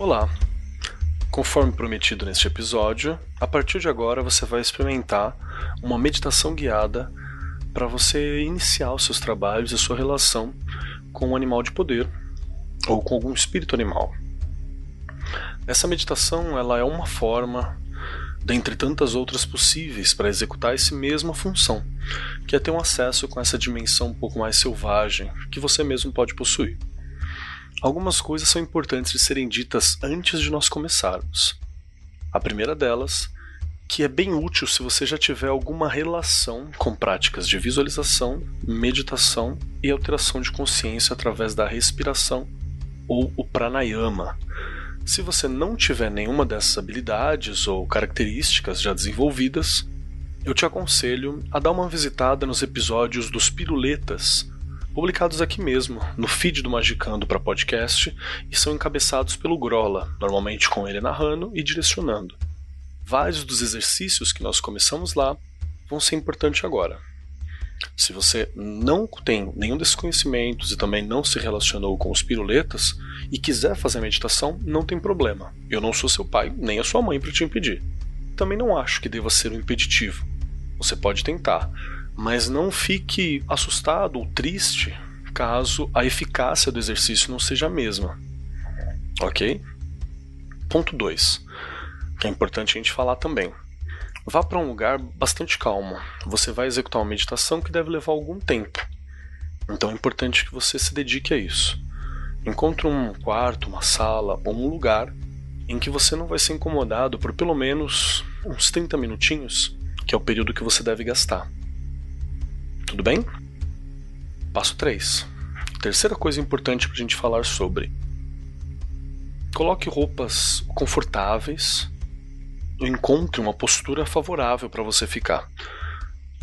Olá! Conforme prometido neste episódio, a partir de agora você vai experimentar uma meditação guiada para você iniciar os seus trabalhos e sua relação com um animal de poder ou com algum espírito animal. Essa meditação ela é uma forma dentre tantas outras possíveis para executar essa mesma função, que é ter um acesso com essa dimensão um pouco mais selvagem que você mesmo pode possuir. Algumas coisas são importantes de serem ditas antes de nós começarmos. A primeira delas, que é bem útil se você já tiver alguma relação com práticas de visualização, meditação e alteração de consciência através da respiração ou o pranayama. Se você não tiver nenhuma dessas habilidades ou características já desenvolvidas, eu te aconselho a dar uma visitada nos episódios dos Piruletas publicados aqui mesmo, no feed do Magicando para podcast, e são encabeçados pelo Grola, normalmente com ele narrando e direcionando. Vários dos exercícios que nós começamos lá vão ser importantes agora. Se você não tem nenhum desses conhecimentos e também não se relacionou com os piruletas e quiser fazer meditação, não tem problema. Eu não sou seu pai nem a sua mãe para te impedir. Também não acho que deva ser um impeditivo. Você pode tentar, mas não fique assustado ou triste caso a eficácia do exercício não seja a mesma. Ok? Ponto 2, que é importante a gente falar também. Vá para um lugar bastante calmo. Você vai executar uma meditação que deve levar algum tempo. Então é importante que você se dedique a isso. Encontre um quarto, uma sala ou um lugar em que você não vai ser incomodado por pelo menos uns 30 minutinhos, que é o período que você deve gastar. Tudo bem? Passo 3. Terceira coisa importante para a gente falar sobre. Coloque roupas confortáveis. Encontre uma postura favorável para você ficar.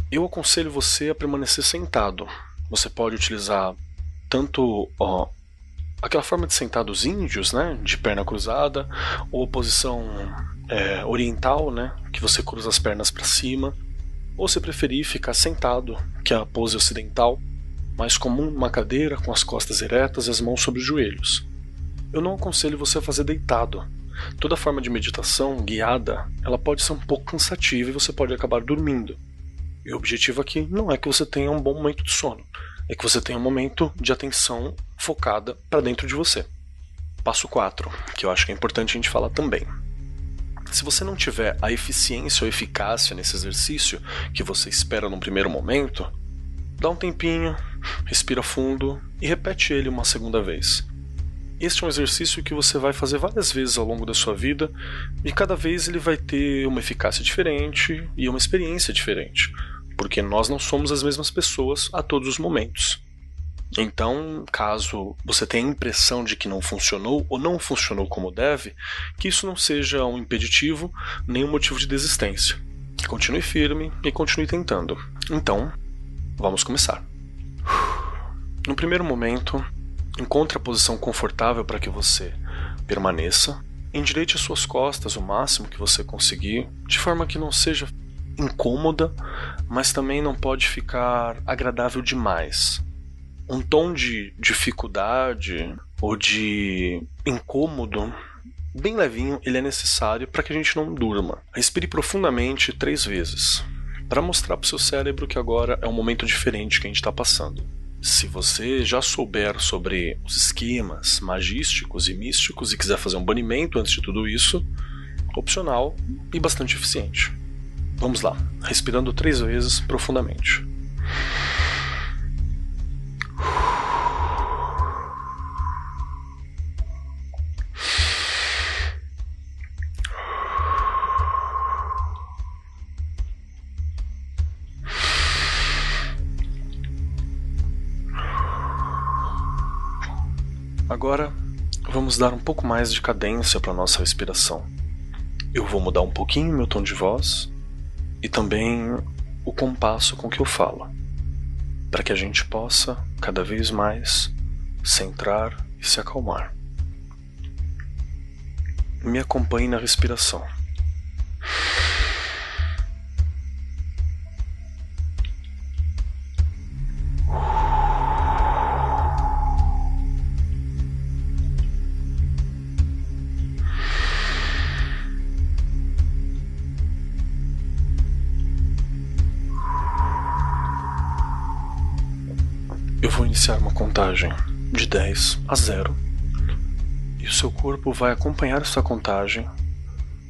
Eu aconselho você a permanecer sentado. Você pode utilizar tanto ó, aquela forma de sentar dos índios, né, de perna cruzada, ou posição é, oriental, né, que você cruza as pernas para cima ou se preferir ficar sentado, que é a pose ocidental, mais comum numa cadeira com as costas eretas e as mãos sobre os joelhos. Eu não aconselho você a fazer deitado. Toda forma de meditação guiada, ela pode ser um pouco cansativa e você pode acabar dormindo. E o objetivo aqui não é que você tenha um bom momento de sono, é que você tenha um momento de atenção focada para dentro de você. Passo 4, que eu acho que é importante a gente falar também. Se você não tiver a eficiência ou eficácia nesse exercício que você espera num primeiro momento, dá um tempinho, respira fundo e repete ele uma segunda vez. Este é um exercício que você vai fazer várias vezes ao longo da sua vida e cada vez ele vai ter uma eficácia diferente e uma experiência diferente, porque nós não somos as mesmas pessoas a todos os momentos. Então, caso você tenha a impressão de que não funcionou ou não funcionou como deve, que isso não seja um impeditivo nem um motivo de desistência. Continue firme e continue tentando. Então, vamos começar. No primeiro momento, encontre a posição confortável para que você permaneça. Endireite as suas costas o máximo que você conseguir, de forma que não seja incômoda, mas também não pode ficar agradável demais um tom de dificuldade ou de incômodo bem levinho, ele é necessário para que a gente não durma. Respire profundamente três vezes, para mostrar para o seu cérebro que agora é um momento diferente que a gente está passando. Se você já souber sobre os esquemas magísticos e místicos e quiser fazer um banimento antes de tudo isso, opcional e bastante eficiente. Vamos lá, respirando três vezes profundamente. Agora vamos dar um pouco mais de cadência para nossa respiração. Eu vou mudar um pouquinho meu tom de voz e também o compasso com que eu falo, para que a gente possa cada vez mais centrar e se acalmar. Me acompanhe na respiração. Iniciar uma contagem de 10 a 0 e o seu corpo vai acompanhar essa contagem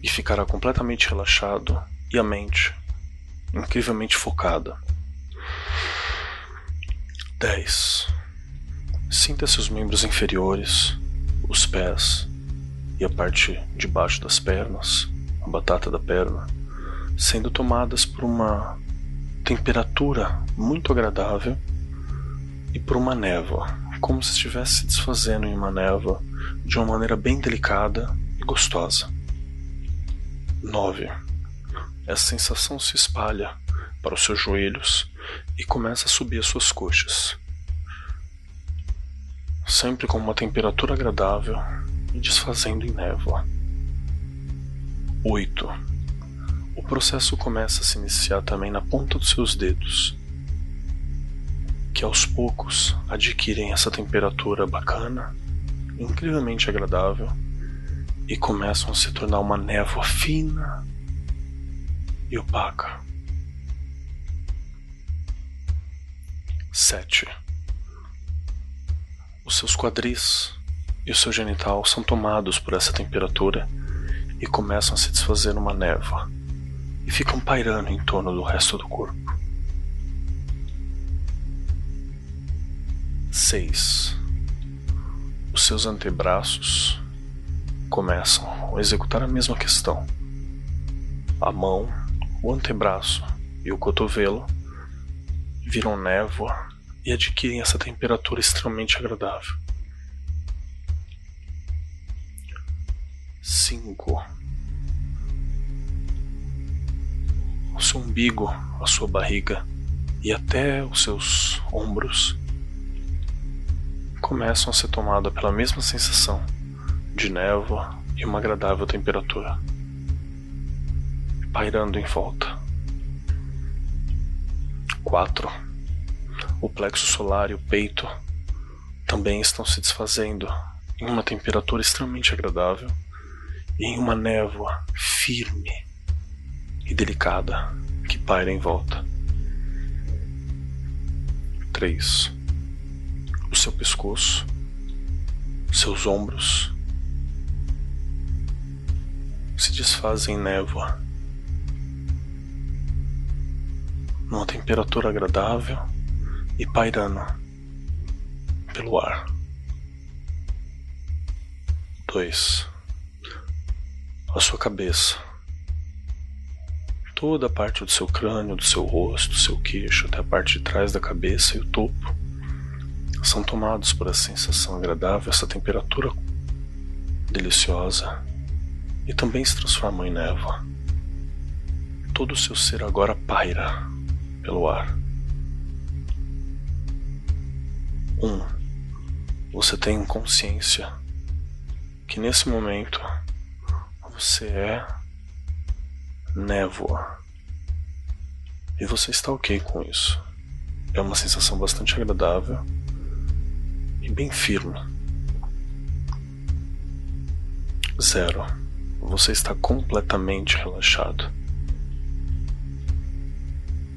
e ficará completamente relaxado e a mente incrivelmente focada. 10. Sinta seus membros inferiores, os pés e a parte de baixo das pernas, a batata da perna, sendo tomadas por uma temperatura muito agradável e por uma névoa, como se estivesse se desfazendo em uma névoa de uma maneira bem delicada e gostosa. 9. Essa sensação se espalha para os seus joelhos e começa a subir as suas coxas, sempre com uma temperatura agradável e desfazendo em névoa. 8. O processo começa a se iniciar também na ponta dos seus dedos, que aos poucos adquirem essa temperatura bacana, incrivelmente agradável, e começam a se tornar uma névoa fina e opaca. 7. Os seus quadris e o seu genital são tomados por essa temperatura e começam a se desfazer numa névoa e ficam pairando em torno do resto do corpo. 6. Os seus antebraços começam a executar a mesma questão. A mão, o antebraço e o cotovelo viram névoa e adquirem essa temperatura extremamente agradável. 5. O seu umbigo, a sua barriga e até os seus ombros começam a ser tomados pela mesma sensação de névoa e uma agradável temperatura, pairando em volta. 4. O plexo solar e o peito também estão se desfazendo em uma temperatura extremamente agradável e em uma névoa firme e delicada que paira em volta. 3. O seu pescoço, seus ombros se desfazem em névoa numa temperatura agradável e pairando pelo ar. 2. A sua cabeça. Toda a parte do seu crânio, do seu rosto, do seu queixo, até a parte de trás da cabeça e o topo são tomados por essa sensação agradável, essa temperatura deliciosa e também se transformam em névoa. Todo o seu ser agora paira pelo ar. 1. Um, você tem consciência que nesse momento você é névoa e você está ok com isso. É uma sensação bastante agradável bem firme. Zero. Você está completamente relaxado.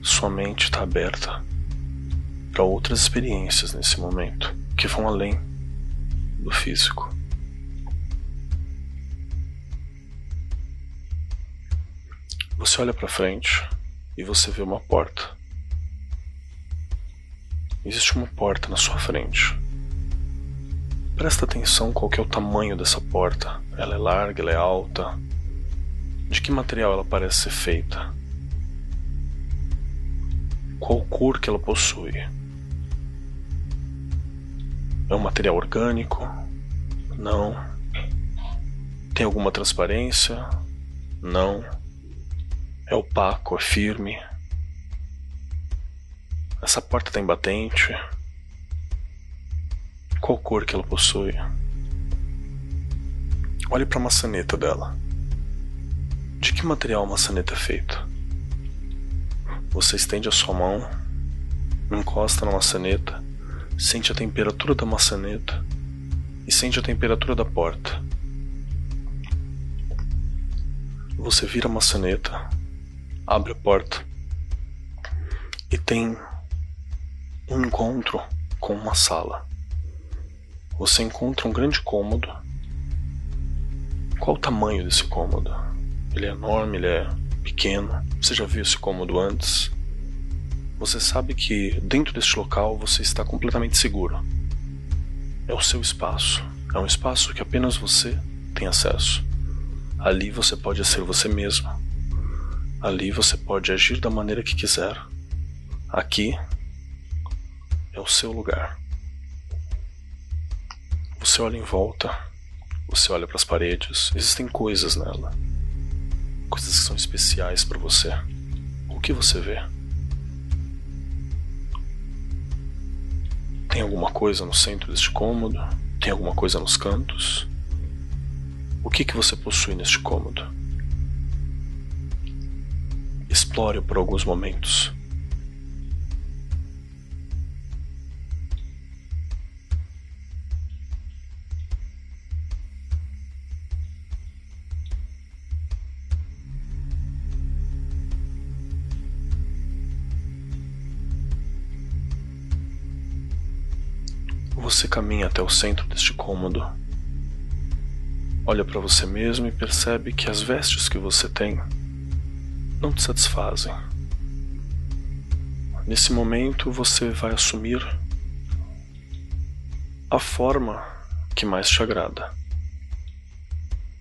Sua mente está aberta para outras experiências nesse momento que vão além do físico. Você olha para frente e você vê uma porta. Existe uma porta na sua frente. Presta atenção qual é o tamanho dessa porta. Ela é larga, ela é alta. De que material ela parece ser feita? qual cor que ela possui. É um material orgânico? Não. Tem alguma transparência? Não. É opaco, é firme. Essa porta tem batente. Qual cor que ela possui? Olhe para a maçaneta dela. De que material a maçaneta é feita? Você estende a sua mão, encosta na maçaneta, sente a temperatura da maçaneta e sente a temperatura da porta. Você vira a maçaneta, abre a porta e tem um encontro com uma sala. Você encontra um grande cômodo. Qual o tamanho desse cômodo? Ele é enorme, ele é pequeno. Você já viu esse cômodo antes? Você sabe que dentro deste local você está completamente seguro. É o seu espaço. É um espaço que apenas você tem acesso. Ali você pode ser você mesmo. Ali você pode agir da maneira que quiser. Aqui é o seu lugar. Você olha em volta, você olha para as paredes, existem coisas nela. Coisas que são especiais para você. O que você vê? Tem alguma coisa no centro deste cômodo? Tem alguma coisa nos cantos? O que que você possui neste cômodo? Explore por alguns momentos. Você caminha até o centro deste cômodo. Olha para você mesmo e percebe que as vestes que você tem não te satisfazem. Nesse momento você vai assumir a forma que mais te agrada.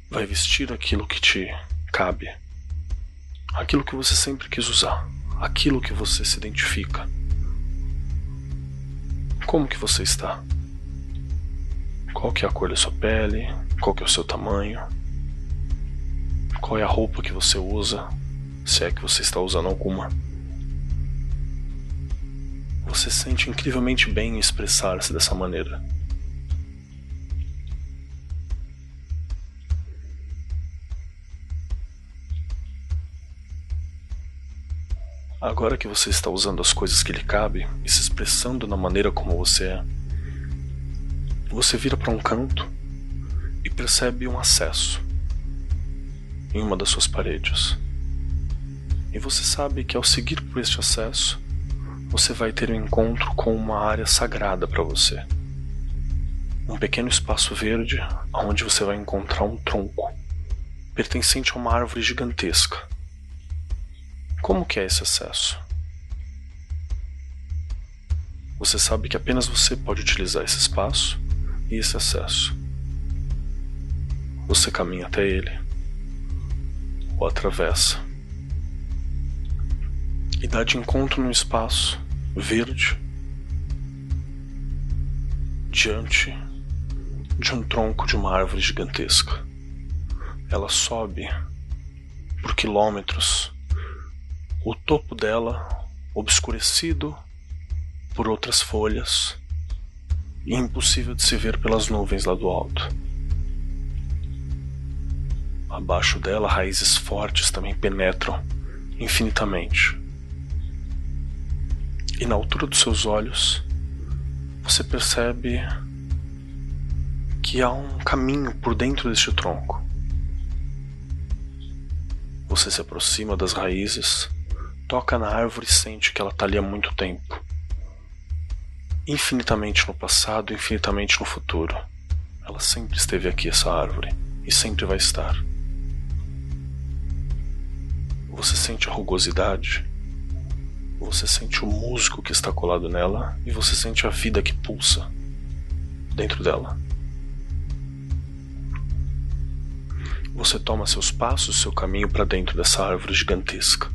Vai vestir aquilo que te cabe, aquilo que você sempre quis usar, aquilo que você se identifica. Como que você está? Qual que é a cor da sua pele? Qual que é o seu tamanho? Qual é a roupa que você usa? Se é que você está usando alguma. Você se sente incrivelmente bem em expressar-se dessa maneira. Agora que você está usando as coisas que lhe cabem e se expressando na maneira como você é, você vira para um canto e percebe um acesso em uma das suas paredes. E você sabe que ao seguir por este acesso, você vai ter um encontro com uma área sagrada para você. Um pequeno espaço verde onde você vai encontrar um tronco pertencente a uma árvore gigantesca. Como que é esse acesso? Você sabe que apenas você pode utilizar esse espaço e esse acesso. Você caminha até ele, o atravessa e dá de encontro no espaço verde diante de um tronco de uma árvore gigantesca. Ela sobe por quilômetros, o topo dela obscurecido por outras folhas e impossível de se ver pelas nuvens lá do alto. Abaixo dela, raízes fortes também penetram infinitamente. E na altura dos seus olhos, você percebe que há um caminho por dentro deste tronco. Você se aproxima das raízes, toca na árvore e sente que ela está ali há muito tempo infinitamente no passado, infinitamente no futuro. Ela sempre esteve aqui, essa árvore, e sempre vai estar. Você sente a rugosidade, você sente o musgo que está colado nela e você sente a vida que pulsa dentro dela. Você toma seus passos, seu caminho para dentro dessa árvore gigantesca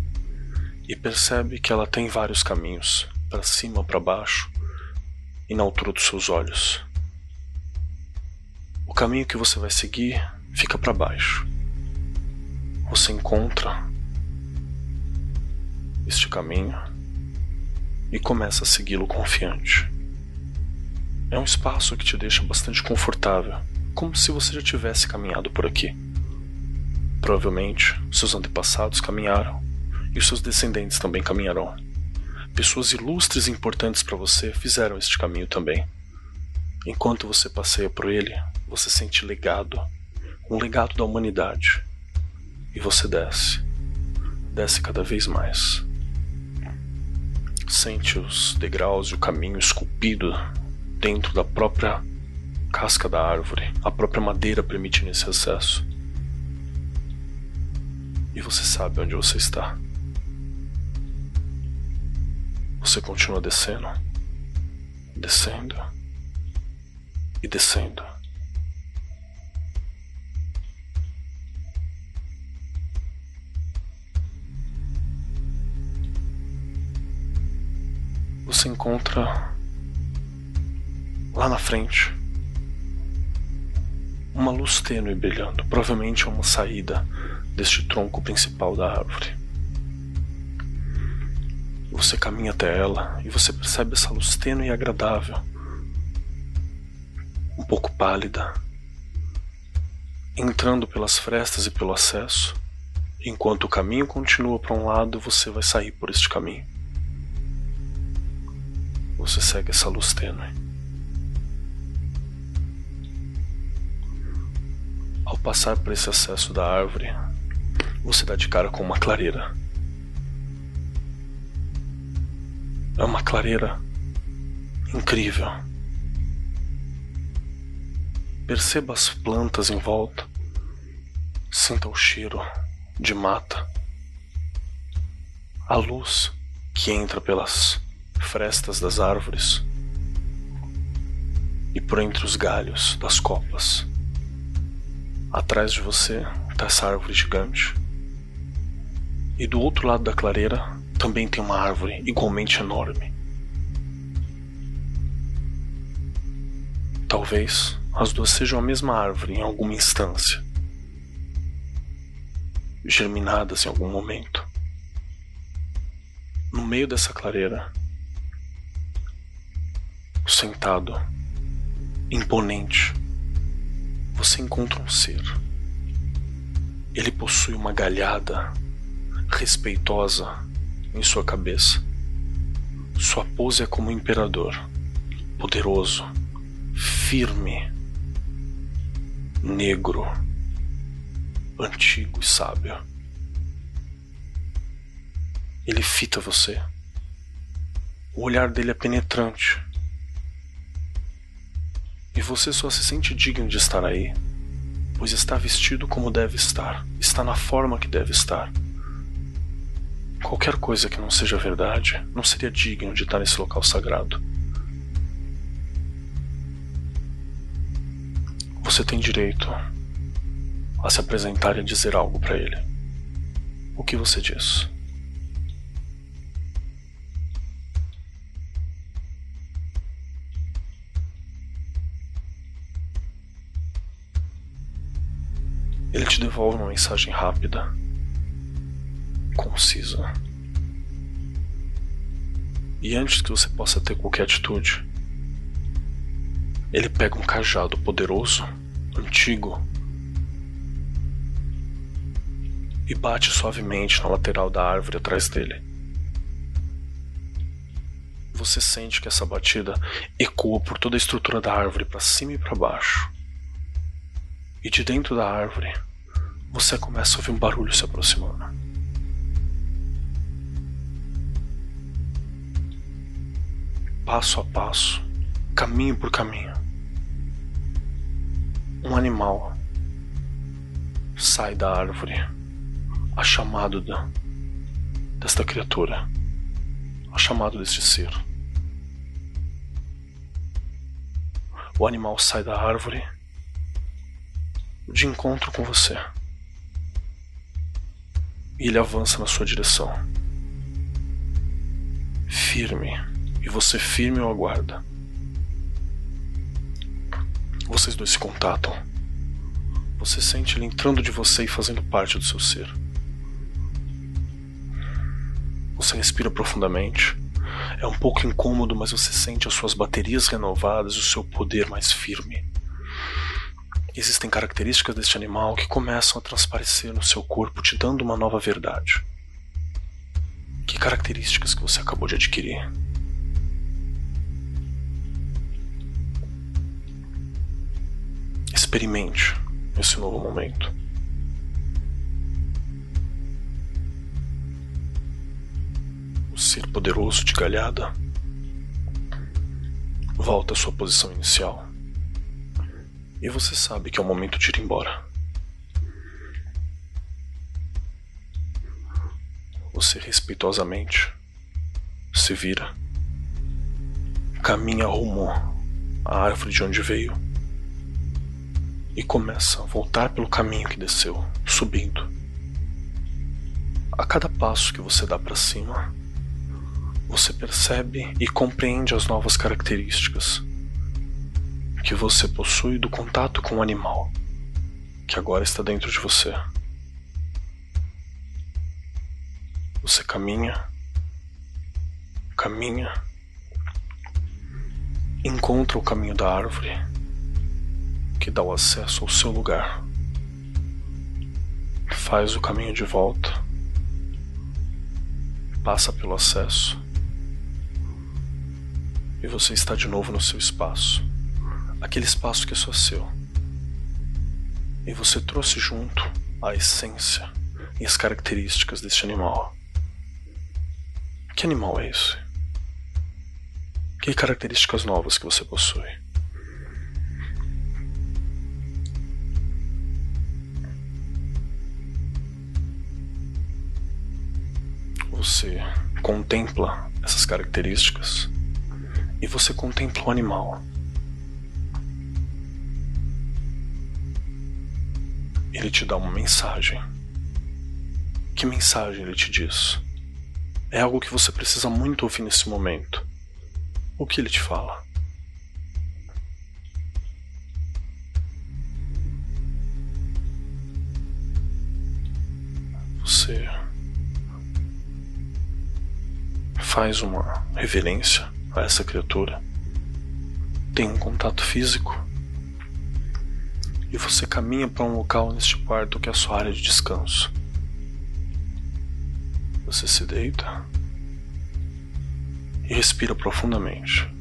e percebe que ela tem vários caminhos, para cima, para baixo, e na altura dos seus olhos. O caminho que você vai seguir fica para baixo. Você encontra este caminho e começa a segui-lo confiante. É um espaço que te deixa bastante confortável, como se você já tivesse caminhado por aqui. Provavelmente seus antepassados caminharam e os seus descendentes também caminharão. Pessoas ilustres e importantes para você fizeram este caminho também. Enquanto você passeia por ele, você sente legado, um legado da humanidade. E você desce, desce cada vez mais. Sente os degraus e o caminho esculpido dentro da própria casca da árvore. A própria madeira permitindo esse acesso. E você sabe onde você está. Você continua descendo, descendo e descendo. Você encontra lá na frente uma luz tênue brilhando, provavelmente uma saída deste tronco principal da árvore. Você caminha até ela e você percebe essa luz tênue e agradável, um pouco pálida, entrando pelas frestas e pelo acesso. Enquanto o caminho continua para um lado, você vai sair por este caminho. Você segue essa luz tênue. Ao passar por esse acesso da árvore, você dá de cara com uma clareira. É uma clareira incrível. Perceba as plantas em volta. Sinta o cheiro de mata. A luz que entra pelas frestas das árvores e por entre os galhos das copas. Atrás de você está essa árvore gigante. E do outro lado da clareira também tem uma árvore igualmente enorme. Talvez as duas sejam a mesma árvore em alguma instância, germinadas em algum momento. No meio dessa clareira, sentado, imponente, você encontra um ser. Ele possui uma galhada respeitosa em sua cabeça. Sua pose é como um imperador, poderoso, firme, negro, antigo e sábio. Ele fita você. O olhar dele é penetrante. E você só se sente digno de estar aí, pois está vestido como deve estar, está na forma que deve estar. Qualquer coisa que não seja verdade não seria digno de estar nesse local sagrado. Você tem direito a se apresentar e a dizer algo para ele. O que você diz? Ele te devolve uma mensagem rápida concisa. E antes que você possa ter qualquer atitude, ele pega um cajado poderoso, antigo, e bate suavemente na lateral da árvore atrás dele. Você sente que essa batida ecoa por toda a estrutura da árvore para cima e para baixo. E de dentro da árvore, você começa a ouvir um barulho se aproximando. Passo a passo, caminho por caminho. Um animal sai da árvore a chamado da, desta criatura, a chamado deste ser. O animal sai da árvore de encontro com você. E ele avança na sua direção. Firme e você firme o aguarda. Vocês dois se contatam. Você sente ele entrando de você e fazendo parte do seu ser. Você respira profundamente. É um pouco incômodo, mas você sente as suas baterias renovadas e o seu poder mais firme. Existem características deste animal que começam a transparecer no seu corpo, te dando uma nova verdade. Que características que você acabou de adquirir? Experimente esse novo momento. O ser poderoso de galhada, volta à sua posição inicial. E você sabe que é o momento de ir embora. Você respeitosamente se vira, caminha rumo à árvore de onde veio e começa a voltar pelo caminho que desceu, subindo. A cada passo que você dá para cima, você percebe e compreende as novas características que você possui do contato com o animal que agora está dentro de você. Você caminha, caminha, encontra o caminho da árvore que dá o acesso ao seu lugar. Faz o caminho de volta, passa pelo acesso e você está de novo no seu espaço aquele espaço que é só seu. E você trouxe junto a essência e as características deste animal. Que animal é esse? Que características novas que você possui? Você contempla essas características e você contempla o animal. ele te dá uma mensagem. Que mensagem ele te diz? É algo que você precisa muito ouvir nesse momento. O que ele te fala? Faz uma reverência a essa criatura, tem um contato físico e você caminha para um local neste quarto que é a sua área de descanso. Você se deita e respira profundamente.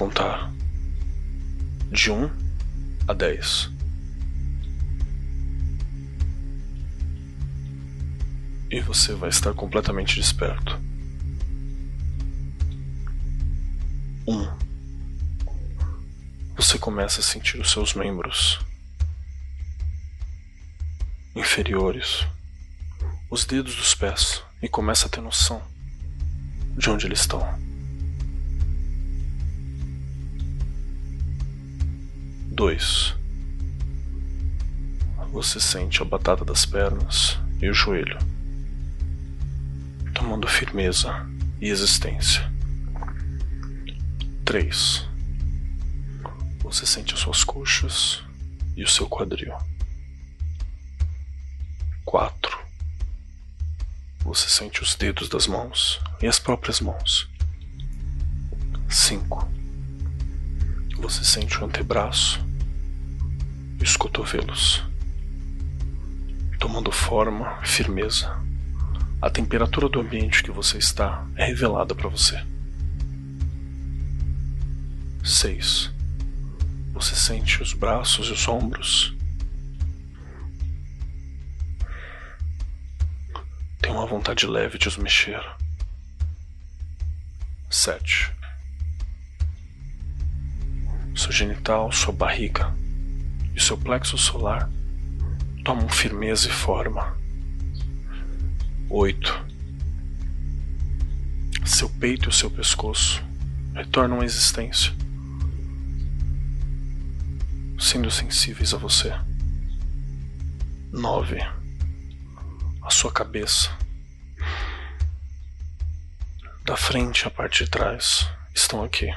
Contar de 1 a 10. E você vai estar completamente desperto. 1. Você começa a sentir os seus membros inferiores, os dedos dos pés, e começa a ter noção de onde eles estão. 2. Você sente a batata das pernas e o joelho, tomando firmeza e existência. 3. Você sente as suas coxas e o seu quadril. 4. Você sente os dedos das mãos e as próprias mãos. 5. Você sente o antebraço e os cotovelos, tomando forma, firmeza. A temperatura do ambiente que você está é revelada para você. 6. Você sente os braços e os ombros. Tem uma vontade leve de os mexer. 7. Seu genital, sua barriga e seu plexo solar tomam firmeza e forma. 8. Seu peito e seu pescoço retornam à existência, sendo sensíveis a você. 9. A sua cabeça, da frente a parte de trás, estão aqui.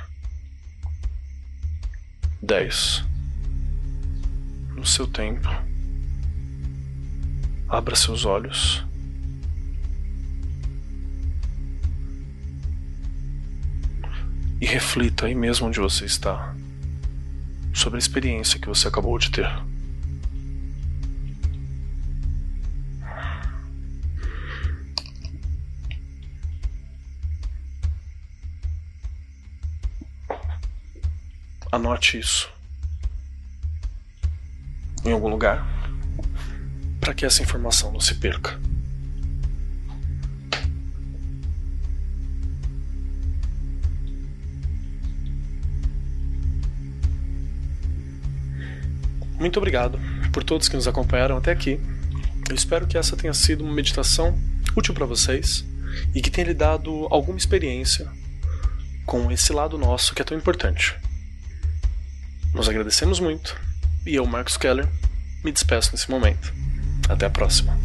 10 no seu tempo. Abra seus olhos. E reflita aí mesmo onde você está sobre a experiência que você acabou de ter. Anote isso em algum lugar para que essa informação não se perca. Muito obrigado por todos que nos acompanharam até aqui. Eu espero que essa tenha sido uma meditação útil para vocês e que tenha lhe dado alguma experiência com esse lado nosso que é tão importante. Nós agradecemos muito e eu, Marcos Keller, me despeço nesse momento. Até a próxima.